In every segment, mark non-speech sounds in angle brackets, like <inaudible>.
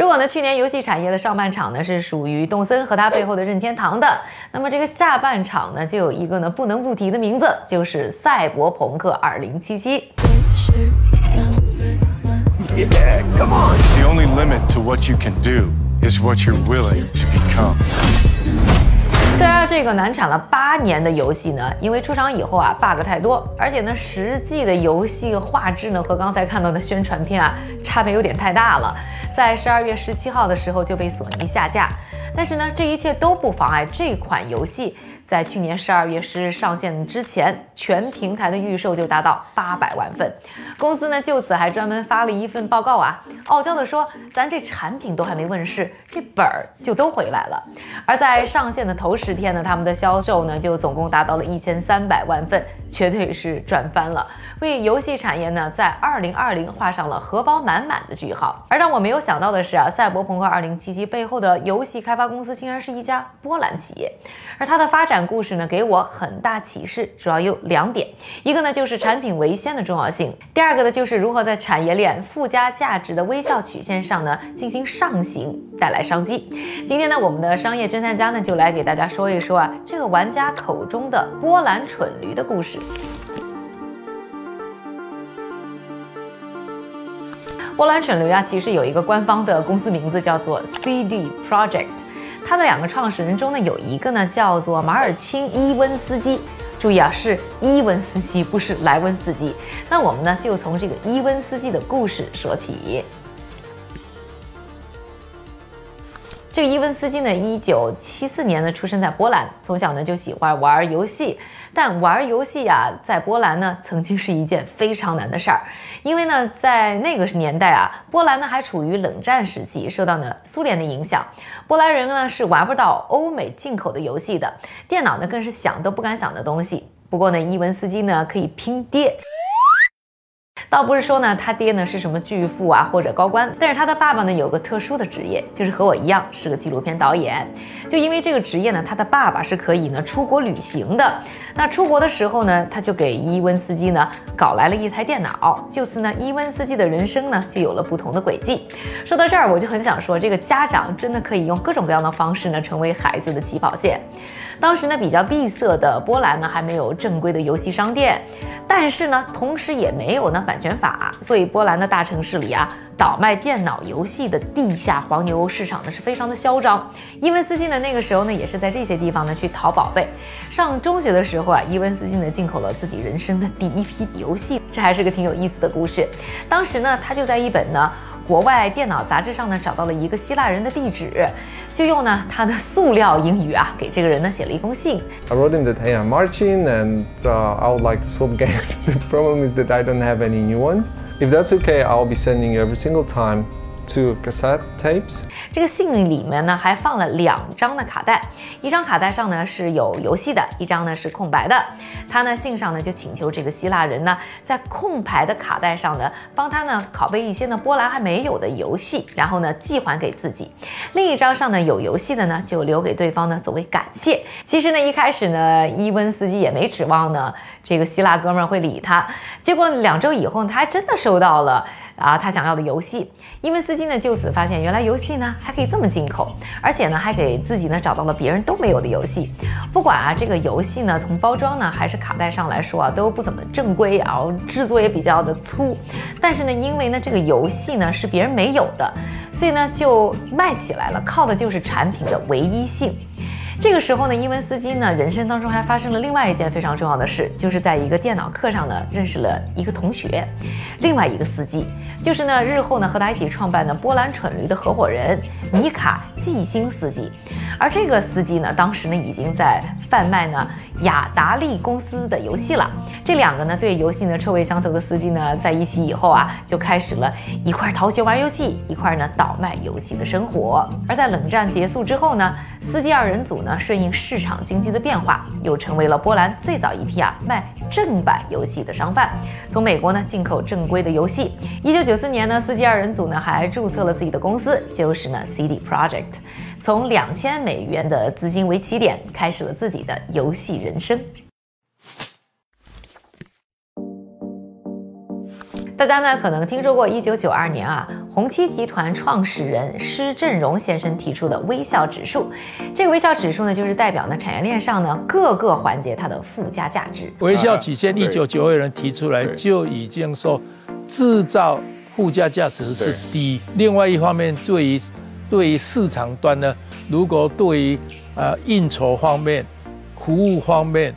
如果呢，去年游戏产业的上半场呢是属于动森和他背后的任天堂的，那么这个下半场呢就有一个呢不能不提的名字，就是《赛博朋克2077》。Yeah, come on. The only limit to what you can do is what you're willing to become. 虽然这个难产了八年的游戏呢，因为出厂以后啊 bug 太多，而且呢实际的游戏画质呢和刚才看到的宣传片啊差别有点太大了，在十二月十七号的时候就被索尼下架。但是呢，这一切都不妨碍这款游戏。在去年十二月十日上线之前，全平台的预售就达到八百万份。公司呢就此还专门发了一份报告啊，傲娇的说：“咱这产品都还没问世，这本儿就都回来了。”而在上线的头十天呢，他们的销售呢就总共达到了一千三百万份，绝对是赚翻了，为游戏产业呢在二零二零画上了荷包满满的句号。而让我没有想到的是啊，赛博朋克二零七七背后的游戏开发公司竟然是一家波兰企业，而它的发展。故事呢给我很大启示，主要有两点，一个呢就是产品为先的重要性，第二个呢就是如何在产业链附加价值的微笑曲线上呢进行上行，带来商机。今天呢，我们的商业侦探家呢就来给大家说一说啊这个玩家口中的波兰蠢驴的故事。波兰蠢驴啊，其实有一个官方的公司名字叫做 CD Project。他的两个创始人中呢，有一个呢叫做马尔钦伊温斯基，注意啊，是伊温斯基，不是莱温斯基。那我们呢就从这个伊温斯基的故事说起。这个伊文斯基呢，一九七四年呢出生在波兰，从小呢就喜欢玩游戏。但玩游戏呀，在波兰呢曾经是一件非常难的事儿，因为呢在那个年代啊，波兰呢还处于冷战时期，受到呢苏联的影响，波兰人呢是玩不到欧美进口的游戏的，电脑呢更是想都不敢想的东西。不过呢，伊文斯基呢可以拼爹。倒不是说呢，他爹呢是什么巨富啊或者高官，但是他的爸爸呢有个特殊的职业，就是和我一样是个纪录片导演。就因为这个职业呢，他的爸爸是可以呢出国旅行的。那出国的时候呢，他就给伊温斯基呢搞来了一台电脑。就此呢，伊温斯基的人生呢就有了不同的轨迹。说到这儿，我就很想说，这个家长真的可以用各种各样的方式呢成为孩子的起跑线。当时呢比较闭塞的波兰呢还没有正规的游戏商店。但是呢，同时也没有呢反版权法，所以波兰的大城市里啊，倒卖电脑游戏的地下黄牛市场呢是非常的嚣张。伊文斯金呢那个时候呢也是在这些地方呢去淘宝贝。上中学的时候啊，伊文斯金呢进口了自己人生的第一批游戏，这还是个挺有意思的故事。当时呢，他就在一本呢。国外电脑杂志上呢找到了一个希腊人的地址，就用呢他的塑料英语啊给这个人呢写了一封信。I wrote him that hey I'm Martin and uh, I would like to swap <laughs> games. The problem is that I don't have any new ones. If that's okay, I'll be sending you every single time. Two cassette tapes。这个信里面呢还放了两张的卡带，一张卡带上呢是有游戏的，一张呢是空白的。他呢信上呢就请求这个希腊人呢在空白的卡带上呢帮他呢拷贝一些呢波兰还没有的游戏，然后呢寄还给自己。另一张上呢有游戏的呢就留给对方呢作为感谢。其实呢一开始呢伊温斯基也没指望呢这个希腊哥们会理他，结果两周以后他还真的收到了。啊，他想要的游戏，伊文斯基呢就此发现，原来游戏呢还可以这么进口，而且呢还给自己呢找到了别人都没有的游戏。不管啊这个游戏呢从包装呢还是卡带上来说啊都不怎么正规，然后制作也比较的粗，但是呢因为呢这个游戏呢是别人没有的，所以呢就卖起来了，靠的就是产品的唯一性。这个时候呢，伊文斯基呢，人生当中还发生了另外一件非常重要的事，就是在一个电脑课上呢，认识了一个同学，另外一个司机，就是呢，日后呢和他一起创办的波兰蠢驴的合伙人米卡季星司机。而这个司机呢，当时呢已经在贩卖呢雅达利公司的游戏了。这两个呢对游戏呢臭味相投的司机呢，在一起以后啊，就开始了一块逃学玩游戏，一块呢倒卖游戏的生活。而在冷战结束之后呢，司机二人组呢顺应市场经济的变化，又成为了波兰最早一批啊卖正版游戏的商贩，从美国呢进口正规的游戏。一九九四年呢，司机二人组呢还注册了自己的公司，就是呢 CD Project。从两千美元的资金为起点，开始了自己的游戏人生。大家呢可能听说过一九九二年啊，红旗集团创始人施振荣先生提出的微笑指数。这个微笑指数呢，就是代表呢产业链上呢各个环节它的附加价值。微笑曲线一九九二年提出来就已经说，制造附加价值是低。另外一方面，对于对于市场端呢，如果对于呃应酬方面、服务方面、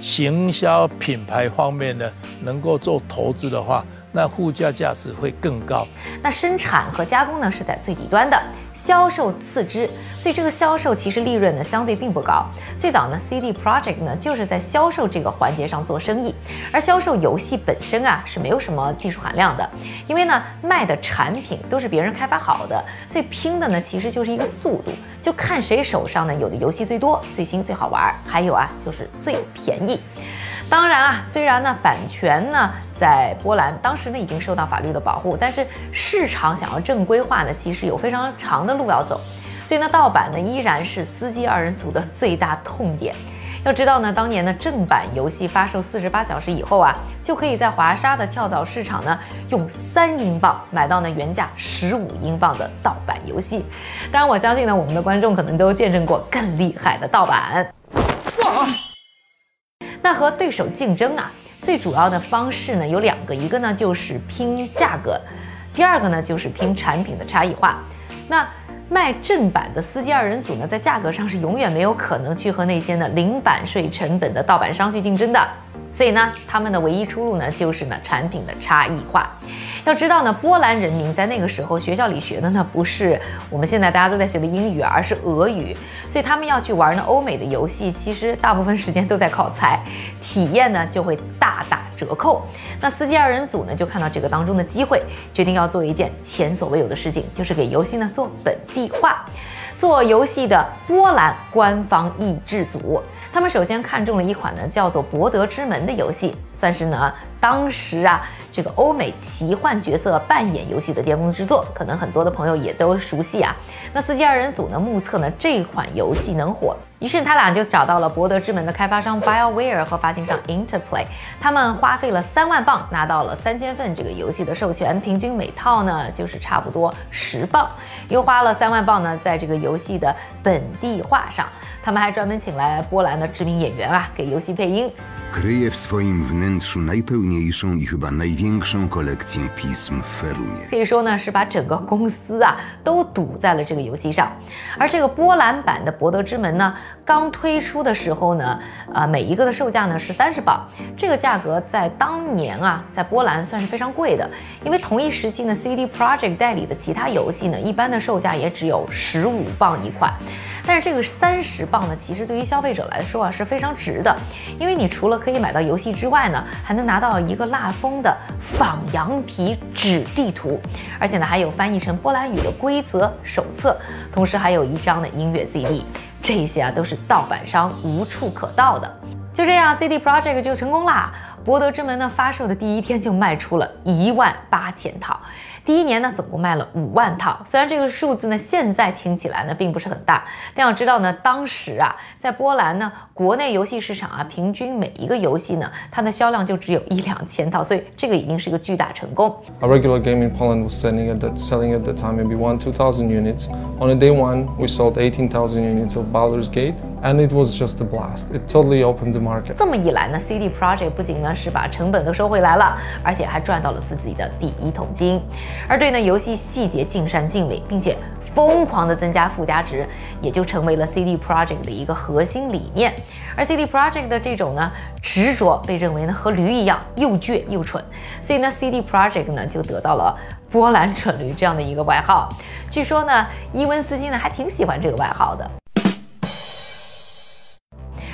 行销品牌方面呢，能够做投资的话。那附加价值会更高。那生产和加工呢是在最底端的，销售次之，所以这个销售其实利润呢相对并不高。最早呢，CD Project 呢就是在销售这个环节上做生意，而销售游戏本身啊是没有什么技术含量的，因为呢卖的产品都是别人开发好的，所以拼的呢其实就是一个速度，就看谁手上呢有的游戏最多、最新、最好玩，还有啊就是最便宜。当然啊，虽然呢版权呢在波兰当时呢已经受到法律的保护，但是市场想要正规化呢，其实有非常长的路要走。所以呢，盗版呢依然是司机二人组的最大痛点。要知道呢，当年呢正版游戏发售四十八小时以后啊，就可以在华沙的跳蚤市场呢用三英镑买到呢原价十五英镑的盗版游戏。当然，我相信呢，我们的观众可能都见证过更厉害的盗版。那和对手竞争啊，最主要的方式呢有两个，一个呢就是拼价格，第二个呢就是拼产品的差异化。那卖正版的司机二人组呢，在价格上是永远没有可能去和那些呢零版税成本的盗版商去竞争的。所以呢，他们的唯一出路呢，就是呢产品的差异化。要知道呢，波兰人民在那个时候学校里学的呢，不是我们现在大家都在学的英语，而是俄语。所以他们要去玩呢欧美的游戏，其实大部分时间都在靠猜，体验呢就会大打折扣。那司机二人组呢，就看到这个当中的机会，决定要做一件前所未有的事情，就是给游戏呢做本地化。做游戏的波兰官方译制组，他们首先看中了一款呢叫做《博德之门》的游戏，算是呢当时啊这个欧美奇幻角色扮演游戏的巅峰之作，可能很多的朋友也都熟悉啊。那司机二人组呢目测呢这款游戏能火。于是他俩就找到了《博德之门》的开发商 BioWare 和发行商 Interplay，他们花费了三万镑拿到了三千份这个游戏的授权，平均每套呢就是差不多十磅，又花了三万镑呢在这个游戏的本地化上，他们还专门请来波兰的知名演员啊给游戏配音。可以说呢，是把整个公司啊都赌在了这个游戏上。而这个波兰版的《博德之门》呢，刚推出的时候呢，啊，每一个的售价呢是三十磅，这个价格在当年啊，在波兰算是非常贵的。因为同一时期呢，CD Projekt 代理的其他游戏呢，一般的售价也只有十五磅一款。但是这个三十磅呢，其实对于消费者来说啊是非常值的，因为你除了可以买到游戏之外呢，还能拿到一个蜡封的仿羊皮纸地图，而且呢还有翻译成波兰语的规则手册，同时还有一张的音乐 CD，这些啊都是盗版商无处可盗的。就这样，CD Project 就成功啦。博德之门呢发售的第一天就卖出了一万八千套。第一年呢，总共卖了五万套。虽然这个数字呢，现在听起来呢，并不是很大，但要知道呢，当时啊，在波兰呢，国内游戏市场啊，平均每一个游戏呢，它的销量就只有一两千套，所以这个已经是一个巨大成功。A regular game in Poland was selling at that selling at the time maybe one two thousand units. On a day one, we sold eighteen thousand units of Baldur's Gate, and it was just a blast. It totally opened the market. 这么一来呢，CD Projekt 不仅呢是把成本都收回来了，而且还赚到了自己的第一桶金。而对呢游戏细节尽善尽美，并且疯狂的增加附加值，也就成为了 CD Projekt 的一个核心理念。而 CD Projekt 的这种呢执着，被认为呢和驴一样又倔又蠢，所以呢 CD Projekt 呢就得到了波兰蠢驴这样的一个外号。据说呢伊文斯基呢还挺喜欢这个外号的。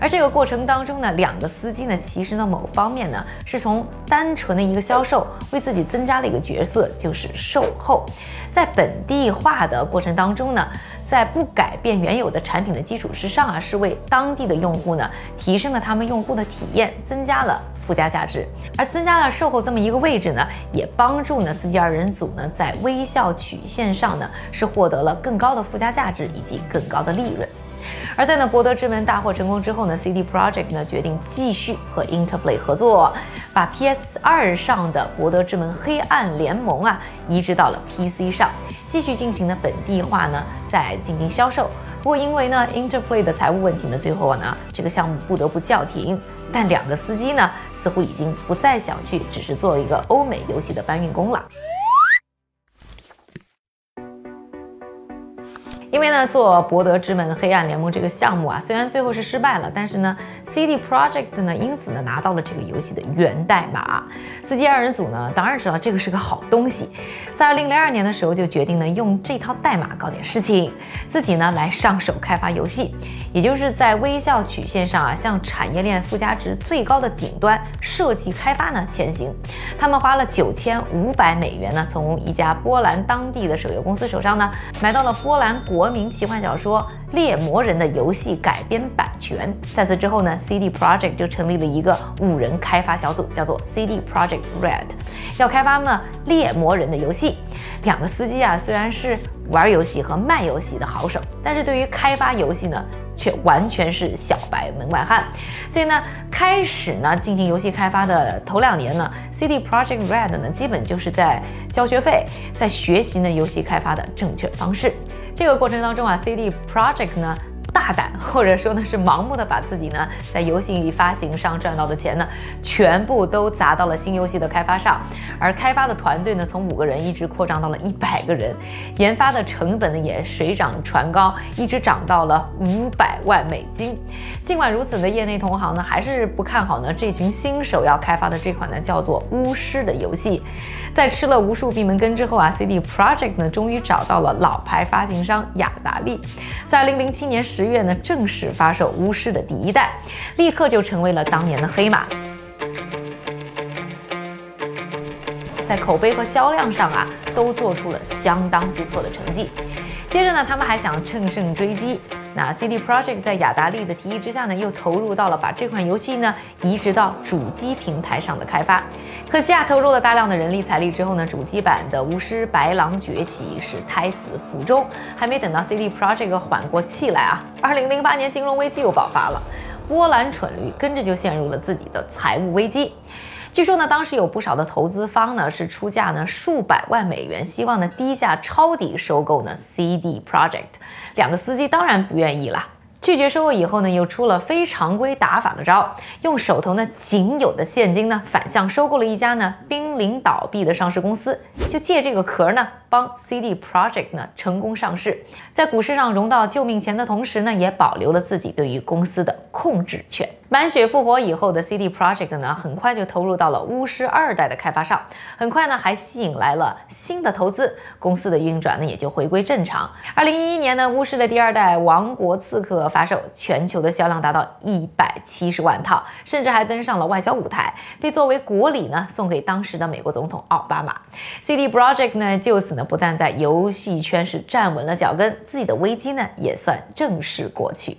而这个过程当中呢，两个司机呢，其实呢，某方面呢，是从单纯的一个销售，为自己增加了一个角色，就是售后。在本地化的过程当中呢，在不改变原有的产品的基础之上啊，是为当地的用户呢，提升了他们用户的体验，增加了附加价值。而增加了售后这么一个位置呢，也帮助呢司机二人组呢，在微笑曲线上呢，是获得了更高的附加价值以及更高的利润。而在呢博德之门大获成功之后呢，CD Project 呢决定继续和 Interplay 合作，把 PS 二上的博德之门黑暗联盟啊移植到了 PC 上，继续进行呢本地化呢，再进行销售。不过因为呢 Interplay 的财务问题呢，最后呢这个项目不得不叫停。但两个司机呢，似乎已经不再想去，只是做一个欧美游戏的搬运工了。因为呢，做《博德之门：黑暗联盟》这个项目啊，虽然最后是失败了，但是呢，CD Project 呢，因此呢，拿到了这个游戏的源代码。司机二人组呢，当然知道这个是个好东西，在2002年的时候就决定呢，用这套代码搞点事情，自己呢来上手开发游戏，也就是在微笑曲线上啊，向产业链附加值最高的顶端设计开发呢前行。他们花了九千五百美元呢，从一家波兰当地的手游公司手上呢，买到了波兰国。国民奇幻小说《猎魔人》的游戏改编版权。在此之后呢，CD Project 就成立了一个五人开发小组，叫做 CD Project Red，要开发呢《猎魔人》的游戏。两个司机啊，虽然是玩游戏和卖游戏的好手，但是对于开发游戏呢，却完全是小白门外汉。所以呢，开始呢进行游戏开发的头两年呢，CD Project Red 呢，基本就是在交学费，在学习呢游戏开发的正确方式。这个过程当中啊，CD Project 呢。大胆，或者说呢是盲目的把自己呢在游戏发行上赚到的钱呢，全部都砸到了新游戏的开发上，而开发的团队呢从五个人一直扩张到了一百个人，研发的成本呢也水涨船高，一直涨到了五百万美金。尽管如此呢，业内同行呢还是不看好呢这群新手要开发的这款呢叫做巫师的游戏。在吃了无数闭门羹之后啊，CD Project 呢终于找到了老牌发行商雅达利，在二零零七年十。月呢正式发售巫师的第一代，立刻就成为了当年的黑马，在口碑和销量上啊都做出了相当不错的成绩。接着呢，他们还想乘胜追击。那 CD Projekt 在雅达利的提议之下呢，又投入到了把这款游戏呢移植到主机平台上的开发。可惜啊，投入了大量的人力财力之后呢，主机版的《巫师白狼崛起》是胎死腹中。还没等到 CD Projekt 缓过气来啊，二零零八年金融危机又爆发了，波兰蠢驴跟着就陷入了自己的财务危机。据说呢，当时有不少的投资方呢是出价呢数百万美元，希望呢低价抄底收购呢 CD Project。两个司机当然不愿意了，拒绝收购以后呢，又出了非常规打法的招，用手头呢仅有的现金呢反向收购了一家呢濒临倒闭的上市公司，就借这个壳呢。CD Project 呢成功上市，在股市上融到救命钱的同时呢，也保留了自己对于公司的控制权。满血复活以后的 CD Project 呢，很快就投入到了巫师二代的开发上，很快呢还吸引来了新的投资，公司的运转呢也就回归正常。二零一一年呢，巫师的第二代王国刺客发售，全球的销量达到一百七十万套，甚至还登上了外交舞台，被作为国礼呢送给当时的美国总统奥巴马。CD Project 呢就此呢。不但在游戏圈是站稳了脚跟，自己的危机呢也算正式过去。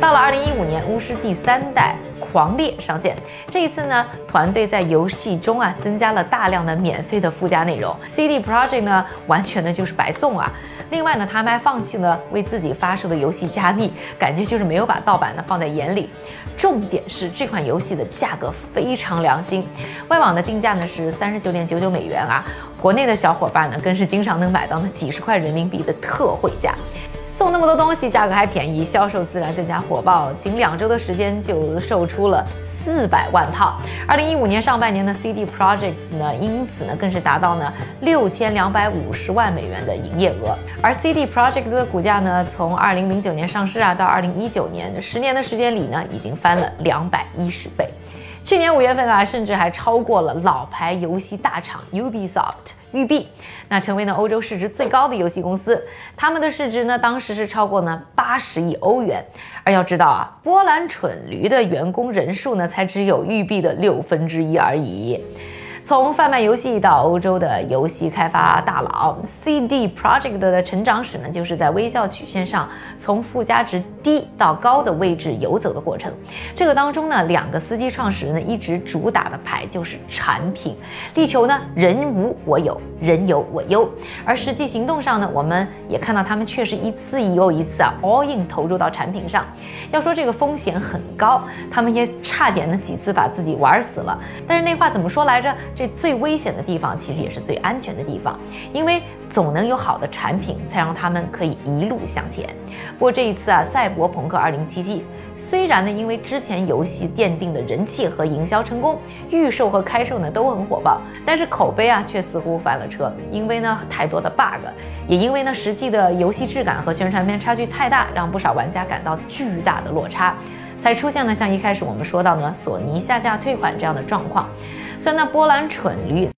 到了二零一五年，巫师第三代。狂烈上线，这一次呢，团队在游戏中啊增加了大量的免费的附加内容。CD Project 呢，完全的就是白送啊。另外呢，他们还放弃了为自己发售的游戏加密，感觉就是没有把盗版呢放在眼里。重点是这款游戏的价格非常良心，外网的定价呢是三十九点九九美元啊，国内的小伙伴呢更是经常能买到那几十块人民币的特惠价。送那么多东西，价格还便宜，销售自然更加火爆。仅两周的时间就售出了四百万套。二零一五年上半年的 CD Projects 呢，因此呢更是达到呢六千两百五十万美元的营业额。而 CD Project 的股价呢，从二零零九年上市啊到二零一九年十年的时间里呢，已经翻了两百一十倍。去年五月份啊，甚至还超过了老牌游戏大厂 Ubisoft。育碧，那成为了欧洲市值最高的游戏公司，他们的市值呢当时是超过呢八十亿欧元。而要知道啊，波兰蠢驴的员工人数呢才只有育碧的六分之一而已。从贩卖游戏到欧洲的游戏开发大佬，CD Project 的成长史呢，就是在微笑曲线上从附加值低到高的位置游走的过程。这个当中呢，两个司机创始人呢一直主打的牌就是产品。力求呢，人无我有，人有我优。而实际行动上呢，我们也看到他们确实一次又一次啊 all in 投入到产品上。要说这个风险很高，他们也差点呢几次把自己玩死了。但是那话怎么说来着？这最危险的地方，其实也是最安全的地方，因为总能有好的产品，才让他们可以一路向前。不过这一次啊，《赛博朋克2077》虽然呢，因为之前游戏奠定的人气和营销成功，预售和开售呢都很火爆，但是口碑啊却似乎翻了车，因为呢太多的 bug，也因为呢实际的游戏质感和宣传片差距太大，让不少玩家感到巨大的落差。才出现了像一开始我们说到呢，索尼下架退款这样的状况。虽然呢波兰蠢驴